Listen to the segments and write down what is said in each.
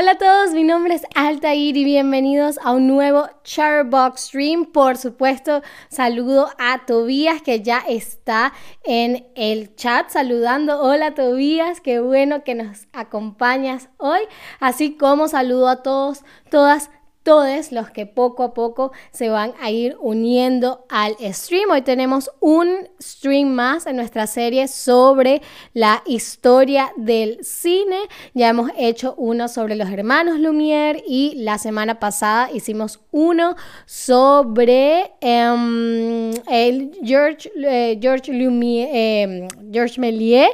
Hola a todos, mi nombre es Altair y bienvenidos a un nuevo Charbox Stream. Por supuesto, saludo a Tobías que ya está en el chat saludando. Hola Tobías, qué bueno que nos acompañas hoy. Así como saludo a todos, todas todos los que poco a poco se van a ir uniendo al stream. Hoy tenemos un stream más en nuestra serie sobre la historia del cine. Ya hemos hecho uno sobre los hermanos Lumière y la semana pasada hicimos uno sobre em, el George, eh, George, Lumière, em, George Méliès,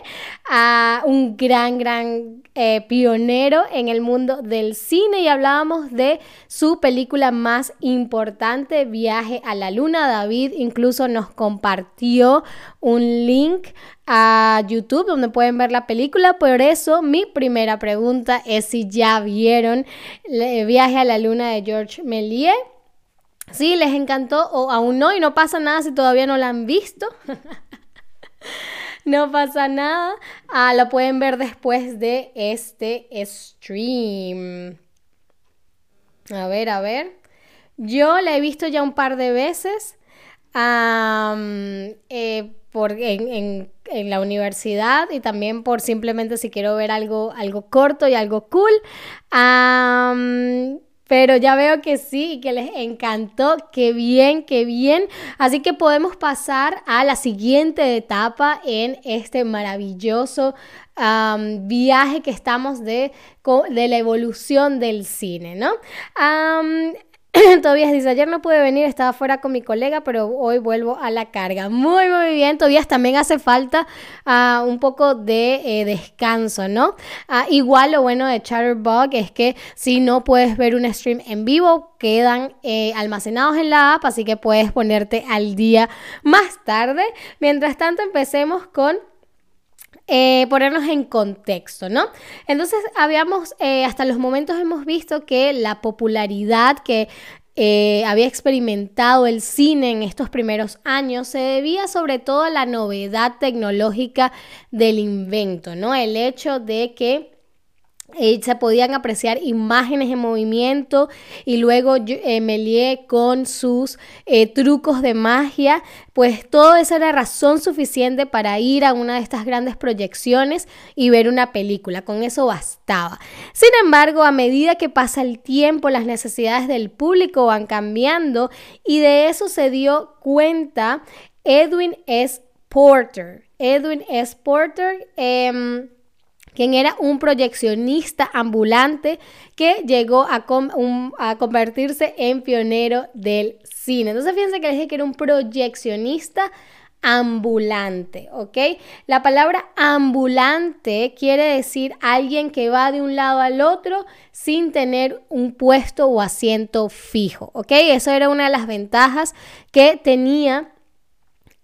un gran, gran eh, pionero en el mundo del cine y hablábamos de su película más importante, Viaje a la Luna. David incluso nos compartió un link a YouTube donde pueden ver la película. Por eso mi primera pregunta es si ya vieron Viaje a la Luna de George Méliès. Si les encantó o aún no y no pasa nada si todavía no la han visto. no pasa nada. Ah, lo pueden ver después de este stream. A ver, a ver. Yo la he visto ya un par de veces eh, por, en, la universidad y también por simplemente si quiero ver algo, algo corto y algo cool. Pero ya veo que sí y que les encantó. Qué bien, qué bien. Así que podemos pasar a la siguiente etapa en este maravilloso viaje que estamos de, de, la evolución del cine, ¿no? Todavía dice, ayer no pude venir, estaba fuera con mi colega, pero hoy vuelvo a la carga. Muy, muy bien. Todavía también hace falta ah, un poco de eh, descanso, ¿no? Ah, igual lo bueno de Chatterbug es que si no puedes ver un stream en vivo, quedan eh, almacenados en la app, así que puedes ponerte al día más tarde. Mientras tanto, empecemos con eh, ponernos en contexto, ¿no? Entonces, habíamos, eh, hasta los momentos hemos visto que la popularidad que eh, había experimentado el cine en estos primeros años se debía sobre todo a la novedad tecnológica del invento, ¿no? El hecho de que eh, se podían apreciar imágenes en movimiento y luego eh, con sus eh, trucos de magia, pues todo eso era razón suficiente para ir a una de estas grandes proyecciones y ver una película, con eso bastaba. Sin embargo, a medida que pasa el tiempo, las necesidades del público van cambiando y de eso se dio cuenta Edwin S. Porter. Edwin S. Porter. Em, quien era un proyeccionista ambulante que llegó a, convertirse en pionero del cine. Entonces fíjense que les dije que era un proyeccionista ambulante, ¿ok? La palabra ambulante quiere decir alguien que va de un lado al otro sin tener un puesto o asiento fijo, ¿ok? Eso era una de las ventajas que tenía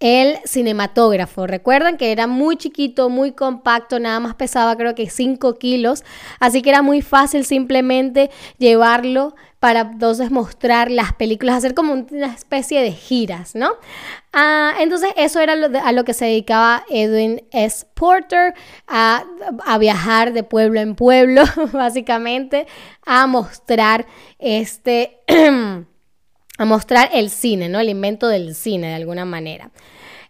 el cinematógrafo. Recuerdan que era muy chiquito, muy compacto, nada más pesaba creo que 5 kilos, así que era muy fácil simplemente llevarlo para entonces mostrar las películas, hacer como una especie de giras, ¿no? Ah, entonces eso era a lo que se dedicaba Edwin S. Porter, a, a viajar de pueblo en pueblo, básicamente, a mostrar este... a mostrar el cine, ¿no? El invento del cine de alguna manera.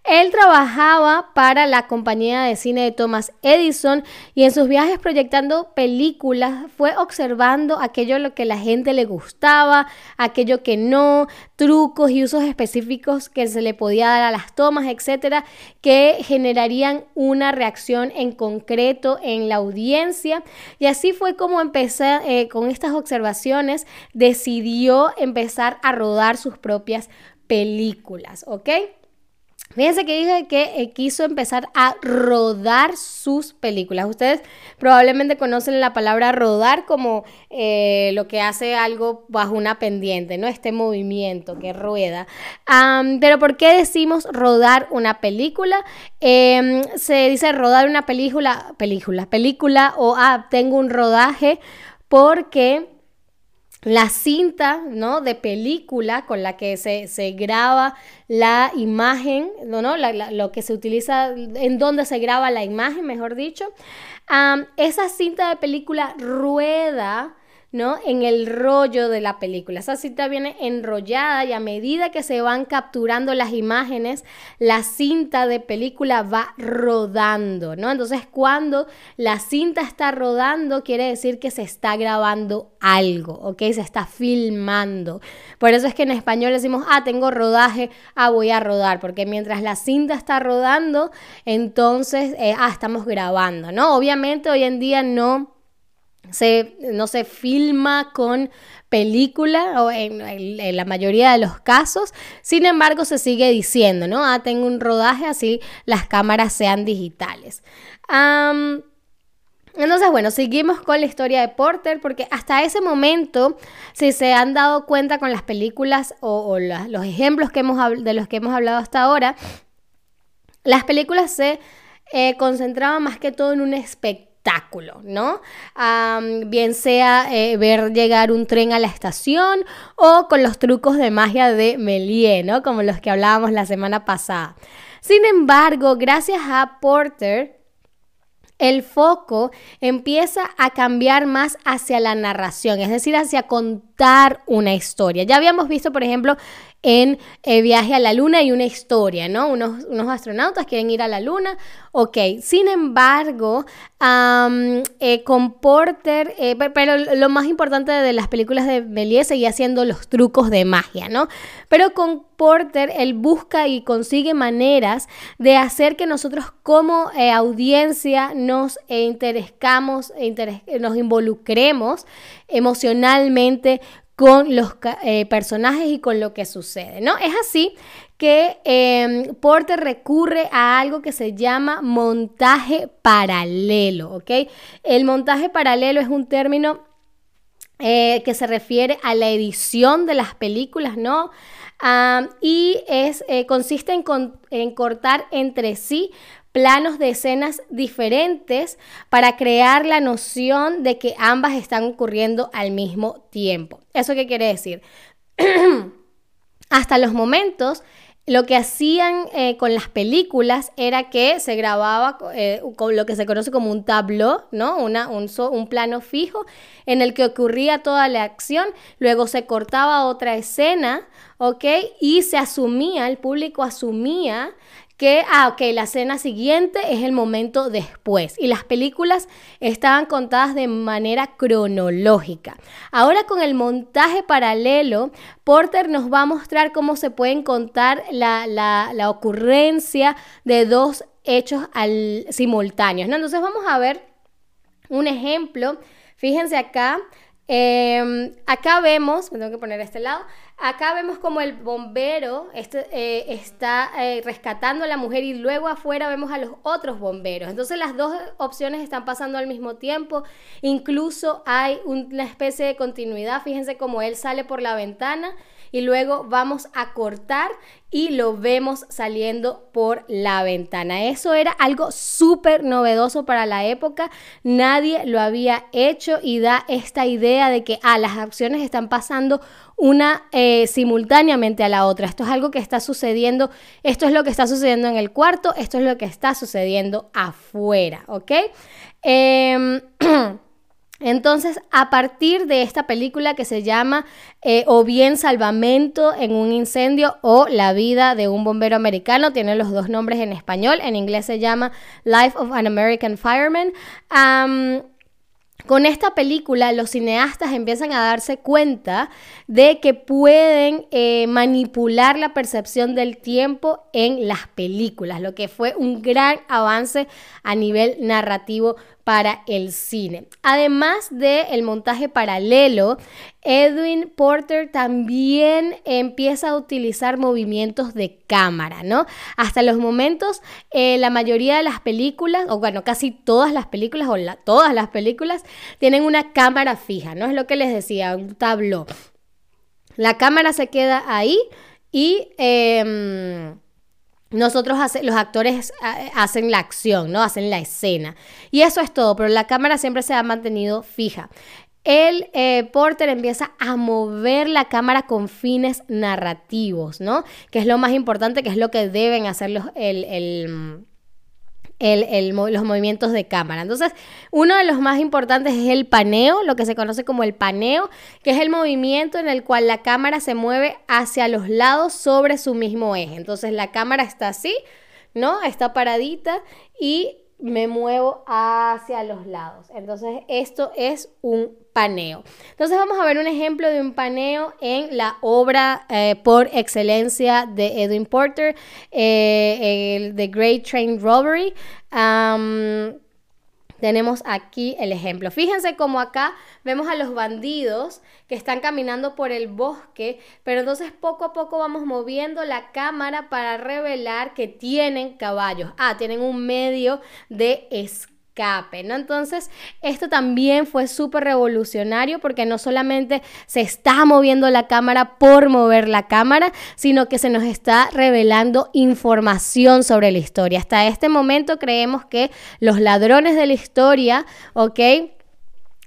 Él trabajaba para la compañía de cine de Thomas Edison y en sus viajes proyectando películas fue observando aquello lo que la gente le gustaba, aquello que no, trucos y usos específicos que se le podía dar a las tomas, etcétera, que generarían una reacción en concreto en la audiencia. Y así fue como empecé eh, con estas observaciones, decidió empezar a rodar sus propias películas, ¿ok? Fíjense que dije que eh, quiso empezar a rodar sus películas. Ustedes probablemente conocen la palabra rodar como eh, lo que hace algo bajo una pendiente, ¿no? Este movimiento que rueda. pero ¿por qué decimos rodar una película? Em, se dice rodar una película, película, película o ah, tengo un rodaje porque la cinta ¿no? de película con la que se, graba la imagen, ¿no? ¿no? lo que se utiliza, en donde se graba la imagen, mejor dicho, esa cinta de película rueda ¿no? En el rollo de la película. Esa cinta viene enrollada y a medida que se van capturando las imágenes, la cinta de película va rodando, ¿no? Entonces, cuando la cinta está rodando, quiere decir que se está grabando algo, ¿ok? Se está filmando. Por eso es que en español decimos, ah, tengo rodaje, ah, voy a rodar, porque mientras la cinta está rodando, entonces, eh, ah, estamos grabando, ¿no? Obviamente hoy en día no se, no se filma con película o en, la mayoría de los casos. Sin embargo, se sigue diciendo, ¿no? Ah, tengo un rodaje así las cámaras sean digitales. entonces, bueno, seguimos con la historia de Porter porque hasta ese momento, si se han dado cuenta con las películas o, los ejemplos que hemos, de los que hemos hablado hasta ahora, las películas se eh, concentraban más que todo en un espectáculo ¿no? bien sea eh, ver llegar un tren a la estación o con los trucos de magia de Melie, ¿no? Como los que hablábamos la semana pasada. Sin embargo, gracias a Porter, el foco empieza a cambiar más hacia la narración, es decir, hacia contar una historia. Ya habíamos visto, por ejemplo, en eh, Viaje a la Luna y una historia, ¿no? Unos, unos, astronautas quieren ir a la Luna, ok. Sin embargo, eh, con Porter, eh, pero lo más importante de las películas de Méliès seguía siendo los trucos de magia, ¿no? Pero con Porter, él busca y consigue maneras de hacer que nosotros como audiencia nos interescamos, nos involucremos emocionalmente con los eh, personajes y con lo que sucede, ¿no? Es así que em, Porter recurre a algo que se llama montaje paralelo, ¿ok? El montaje paralelo es un término eh, que se refiere a la edición de las películas, ¿no? y es, eh, consiste en cortar entre sí planos de escenas diferentes para crear la noción de que ambas están ocurriendo al mismo tiempo. ¿Eso qué quiere decir? Hasta los momentos lo que hacían eh, con las películas era que se grababa eh, lo que se conoce como un tableau, ¿no? Un, un, plano fijo en el que ocurría toda la acción, luego se cortaba otra escena, ¿ok? Y se asumía, el público asumía que, ah, la escena siguiente es el momento después. Y las películas estaban contadas de manera cronológica. Ahora con el montaje paralelo, Porter nos va a mostrar cómo se pueden contar la, la, ocurrencia de dos hechos al, simultáneos. ¿no? Entonces vamos a ver un ejemplo. Fíjense acá. Em, acá vemos, me tengo que poner a este lado, Acá vemos como el bombero este, eh, está eh, rescatando a la mujer y luego afuera vemos a los otros bomberos. Entonces las dos opciones están pasando al mismo tiempo. Incluso hay una especie de continuidad. Fíjense cómo él sale por la ventana y luego vamos a cortar y lo vemos saliendo por la ventana. Eso era algo súper novedoso para la época. Nadie lo había hecho y da esta idea de que ah, las acciones están pasando una eh, simultáneamente a la otra. Esto es algo que está sucediendo, esto es lo que está sucediendo en el cuarto, esto es lo que está sucediendo afuera, ¿ok? Em, entonces, a partir de esta película que se llama eh, o bien Salvamento en un incendio o La vida de un bombero americano, tiene los dos nombres en español, en inglés se llama Life of an American Fireman. Con esta película los cineastas empiezan a darse cuenta de que pueden eh, manipular la percepción del tiempo en las películas, lo que fue un gran avance a nivel narrativo para el cine. Además del el montaje paralelo, Edwin Porter también empieza a utilizar movimientos de cámara, ¿no? Hasta los momentos, eh, la mayoría de las películas, o bueno, casi todas las películas, o todas las películas, tienen una cámara fija, ¿no? Es lo que les decía, un tableau. La cámara se queda ahí y... Em, nosotros los actores eh, hacen la acción, ¿no? Hacen la escena. Y eso es todo, pero la cámara siempre se ha mantenido fija. El eh, Porter empieza a mover la cámara con fines narrativos, ¿no? Que es lo más importante, que es lo que deben hacer los, el los movimientos de cámara. Entonces, uno de los más importantes es el paneo, lo que se conoce como el paneo, que es el movimiento en el cual la cámara se mueve hacia los lados sobre su mismo eje. Entonces, la cámara está así, ¿no? Está paradita y me muevo hacia los lados. Entonces, esto es un paneo. Entonces, vamos a ver un ejemplo de un paneo en la obra eh, por excelencia de Edwin Porter, eh, el The Great Train Robbery tenemos aquí el ejemplo. Fíjense cómo acá vemos a los bandidos que están caminando por el bosque, pero entonces poco a poco vamos moviendo la cámara para revelar que tienen caballos. Ah, tienen un medio de escape ¿no? Entonces, esto también fue súper revolucionario porque no solamente se está moviendo la cámara por mover la cámara, sino que se nos está revelando información sobre la historia. Hasta este momento creemos que los ladrones de la historia, ¿ok?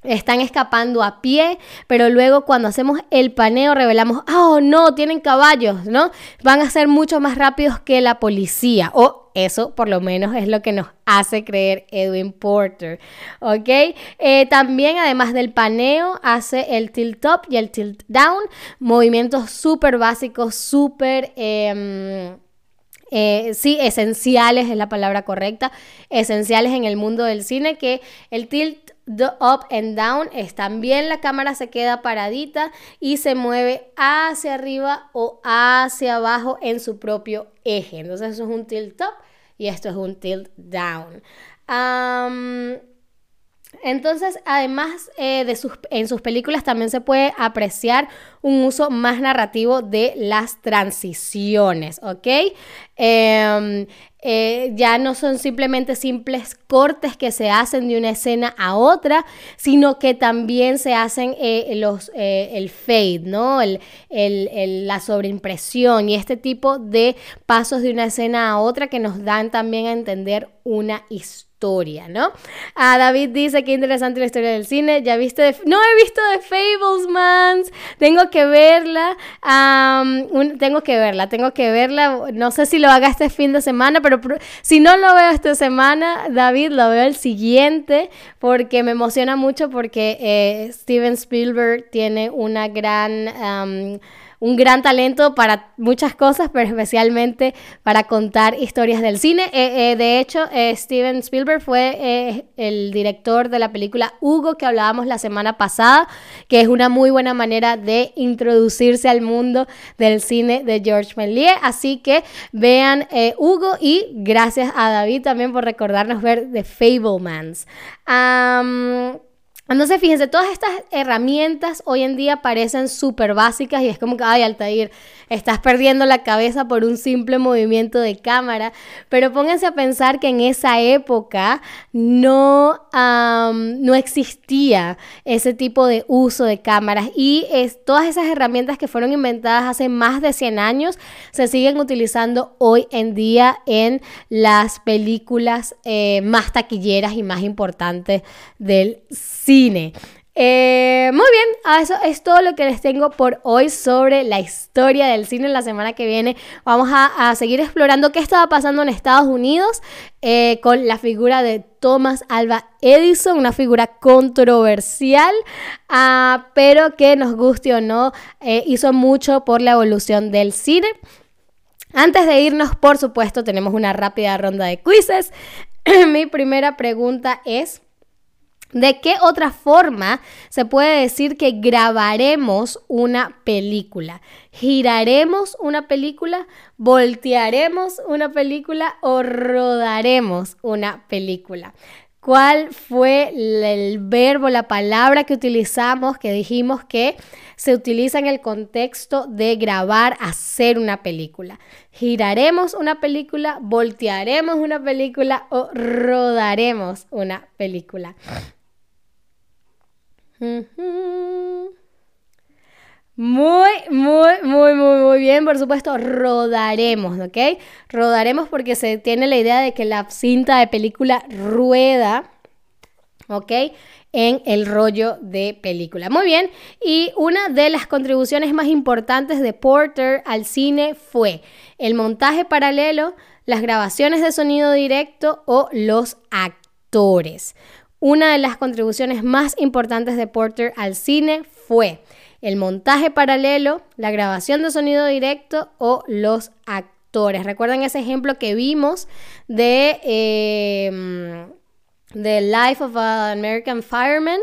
Están escapando a pie, pero luego cuando hacemos el paneo revelamos, oh no, tienen caballos, ¿no? Van a ser mucho más rápidos que la policía. O eso por lo menos es lo que nos hace creer Edwin Porter, ¿ok? Eh, también además del paneo hace el tilt up y el tilt down, movimientos súper básicos, súper... Em, eh, sí, esenciales es la palabra correcta, esenciales en el mundo del cine, que el tilt the up and down es también la cámara se queda paradita y se mueve hacia arriba o hacia abajo en su propio eje. Entonces eso es un tilt up y esto es un tilt down. entonces, además eh, de sus, en sus películas también se puede apreciar un uso más narrativo de las transiciones, ¿ok? Em, eh, ya no son simplemente simples cortes que se hacen de una escena a otra, sino que también se hacen eh, los, eh, el fade, ¿no? El, la sobreimpresión y este tipo de pasos de una escena a otra que nos dan también a entender una historia, ¿no? Ah, David dice que interesante la historia del cine. ¿Ya viste? No he visto The Fablesmans. Tengo que verla. tengo que verla, tengo que verla. No sé si lo haga este fin de semana, pero si no lo veo esta semana, David, lo veo el siguiente, porque me emociona mucho porque eh, Steven Spielberg tiene una gran un gran talento para muchas cosas, pero especialmente para contar historias del cine. Eh, eh, de hecho, eh, Steven Spielberg fue el director de la película Hugo que hablábamos la semana pasada, que es una muy buena manera de introducirse al mundo del cine de George Méliès. Así que vean Hugo y gracias a David también por recordarnos ver The Fablemans. Entonces, fíjense, todas estas herramientas hoy en día parecen súper básicas y es como que, ay, Altair, estás perdiendo la cabeza por un simple movimiento de cámara, pero pónganse a pensar que en esa época no, no existía ese tipo de uso de cámaras y es, todas esas herramientas que fueron inventadas hace más de 100 años se siguen utilizando hoy en día en las películas eh, más taquilleras y más importantes del cine. Eh, muy bien, eso es todo lo que les tengo por hoy sobre la historia del cine. La semana que viene vamos a, seguir explorando qué estaba pasando en Estados Unidos eh, con la figura de Thomas Alba Edison, una figura controversial, ah, pero que nos guste o no, eh, hizo mucho por la evolución del cine. Antes de irnos, por supuesto, tenemos una rápida ronda de quizzes. Mi primera pregunta es... ¿De qué otra forma se puede decir que grabaremos una película? ¿Giraremos una película? ¿Voltearemos una película? ¿O rodaremos una película? ¿Cuál fue el verbo, la palabra que utilizamos, que dijimos que se utiliza en el contexto de grabar, hacer una película? ¿Giraremos una película? ¿Voltearemos una película? ¿O rodaremos una película? Muy, muy, muy, muy, muy bien. Por supuesto, rodaremos, ¿ok? Rodaremos porque se tiene la idea de que la cinta de película rueda ¿ok? En el rollo de película. Muy bien, y una de las contribuciones más importantes de Porter al cine fue el montaje paralelo, las grabaciones de sonido directo o los actores. Una de las contribuciones más importantes de Porter al cine fue el montaje paralelo, la grabación de sonido directo o los actores. ¿Recuerdan ese ejemplo que vimos de... The Life of an American Fireman,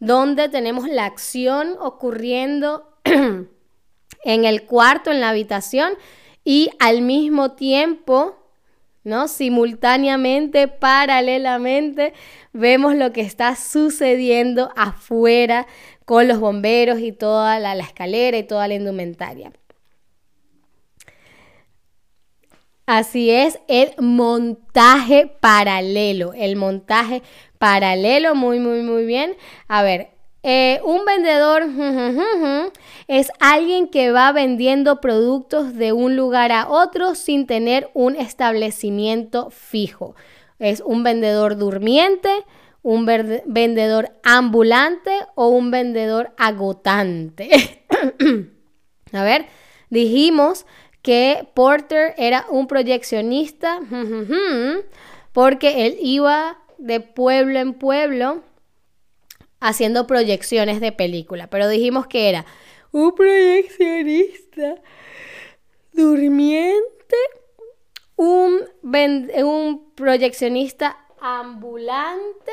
donde tenemos la acción ocurriendo en el cuarto, en la habitación, y al mismo tiempo, ¿no? Simultáneamente, paralelamente, vemos lo que está sucediendo afuera con los bomberos y toda la, la escalera y toda la indumentaria. Así es, el montaje paralelo, el montaje paralelo, muy, muy, muy bien. A ver, eh, un vendedor es alguien que va vendiendo productos de un lugar a otro sin tener un establecimiento fijo. Es un vendedor durmiente, un vendedor ambulante o un vendedor agotante. a ver, dijimos que Porter era un proyeccionista porque él iba de pueblo en pueblo haciendo proyecciones de película, pero dijimos que era un proyeccionista durmiente, un, un proyeccionista ambulante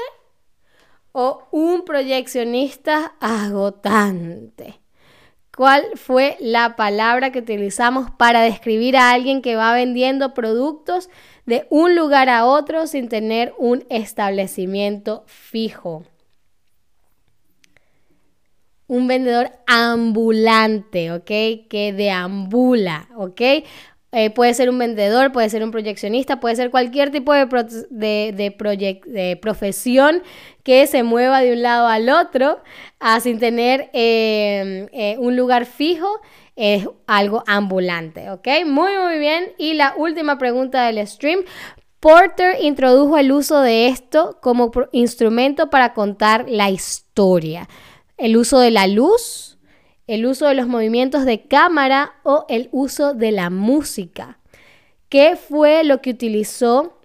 o un proyeccionista agotante. ¿Cuál fue la palabra que utilizamos para describir a alguien que va vendiendo productos de un lugar a otro sin tener un establecimiento fijo? Un vendedor ambulante, ¿ok? Que deambula, ¿ok? Eh, puede ser un vendedor, puede ser un proyeccionista, puede ser cualquier tipo de, de, profesión que se mueva de un lado al otro ah, sin tener em, eh, un lugar fijo. Es algo ambulante, ¿ok? Muy, muy bien. Y la última pregunta del stream. Porter introdujo el uso de esto como instrumento para contar la historia. El uso de la luz, el uso de los movimientos de cámara o el uso de la música. ¿Qué fue lo que utilizó,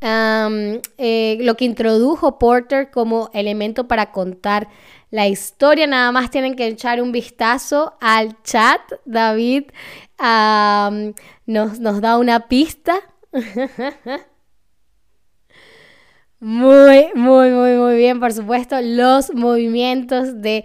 eh, lo que introdujo Porter como elemento para contar la historia? Nada más tienen que echar un vistazo al chat. David nos, nos da una pista. Muy, por supuesto, los movimientos de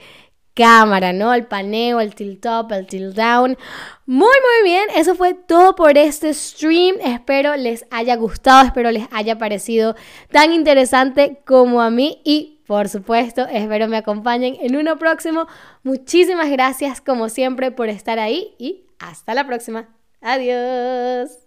cámara, ¿no? El paneo, el tilt up, el tilt down. Muy, muy bien. Eso fue todo por este stream. Espero les haya gustado, espero les haya parecido tan interesante como a mí y por supuesto, espero me acompañen en uno próximo. Muchísimas gracias como siempre por estar ahí y hasta la próxima. Adiós.